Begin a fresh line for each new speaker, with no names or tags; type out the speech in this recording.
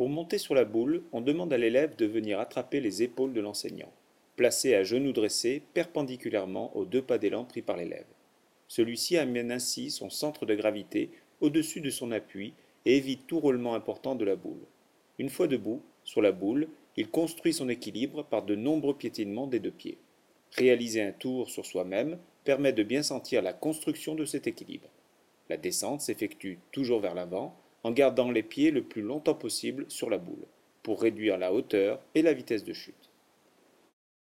Pour monter sur la boule, on demande à l'élève de venir attraper les épaules de l'enseignant, placé à genoux dressés perpendiculairement aux deux pas d'élan pris par l'élève. Celui-ci amène ainsi son centre de gravité au-dessus de son appui et évite tout roulement important de la boule. Une fois debout, sur la boule, il construit son équilibre par de nombreux piétinements des deux pieds. Réaliser un tour sur soi-même permet de bien sentir la construction de cet équilibre. La descente s'effectue toujours vers l'avant, en gardant les pieds le plus longtemps possible sur la boule, pour réduire la hauteur et la vitesse de chute.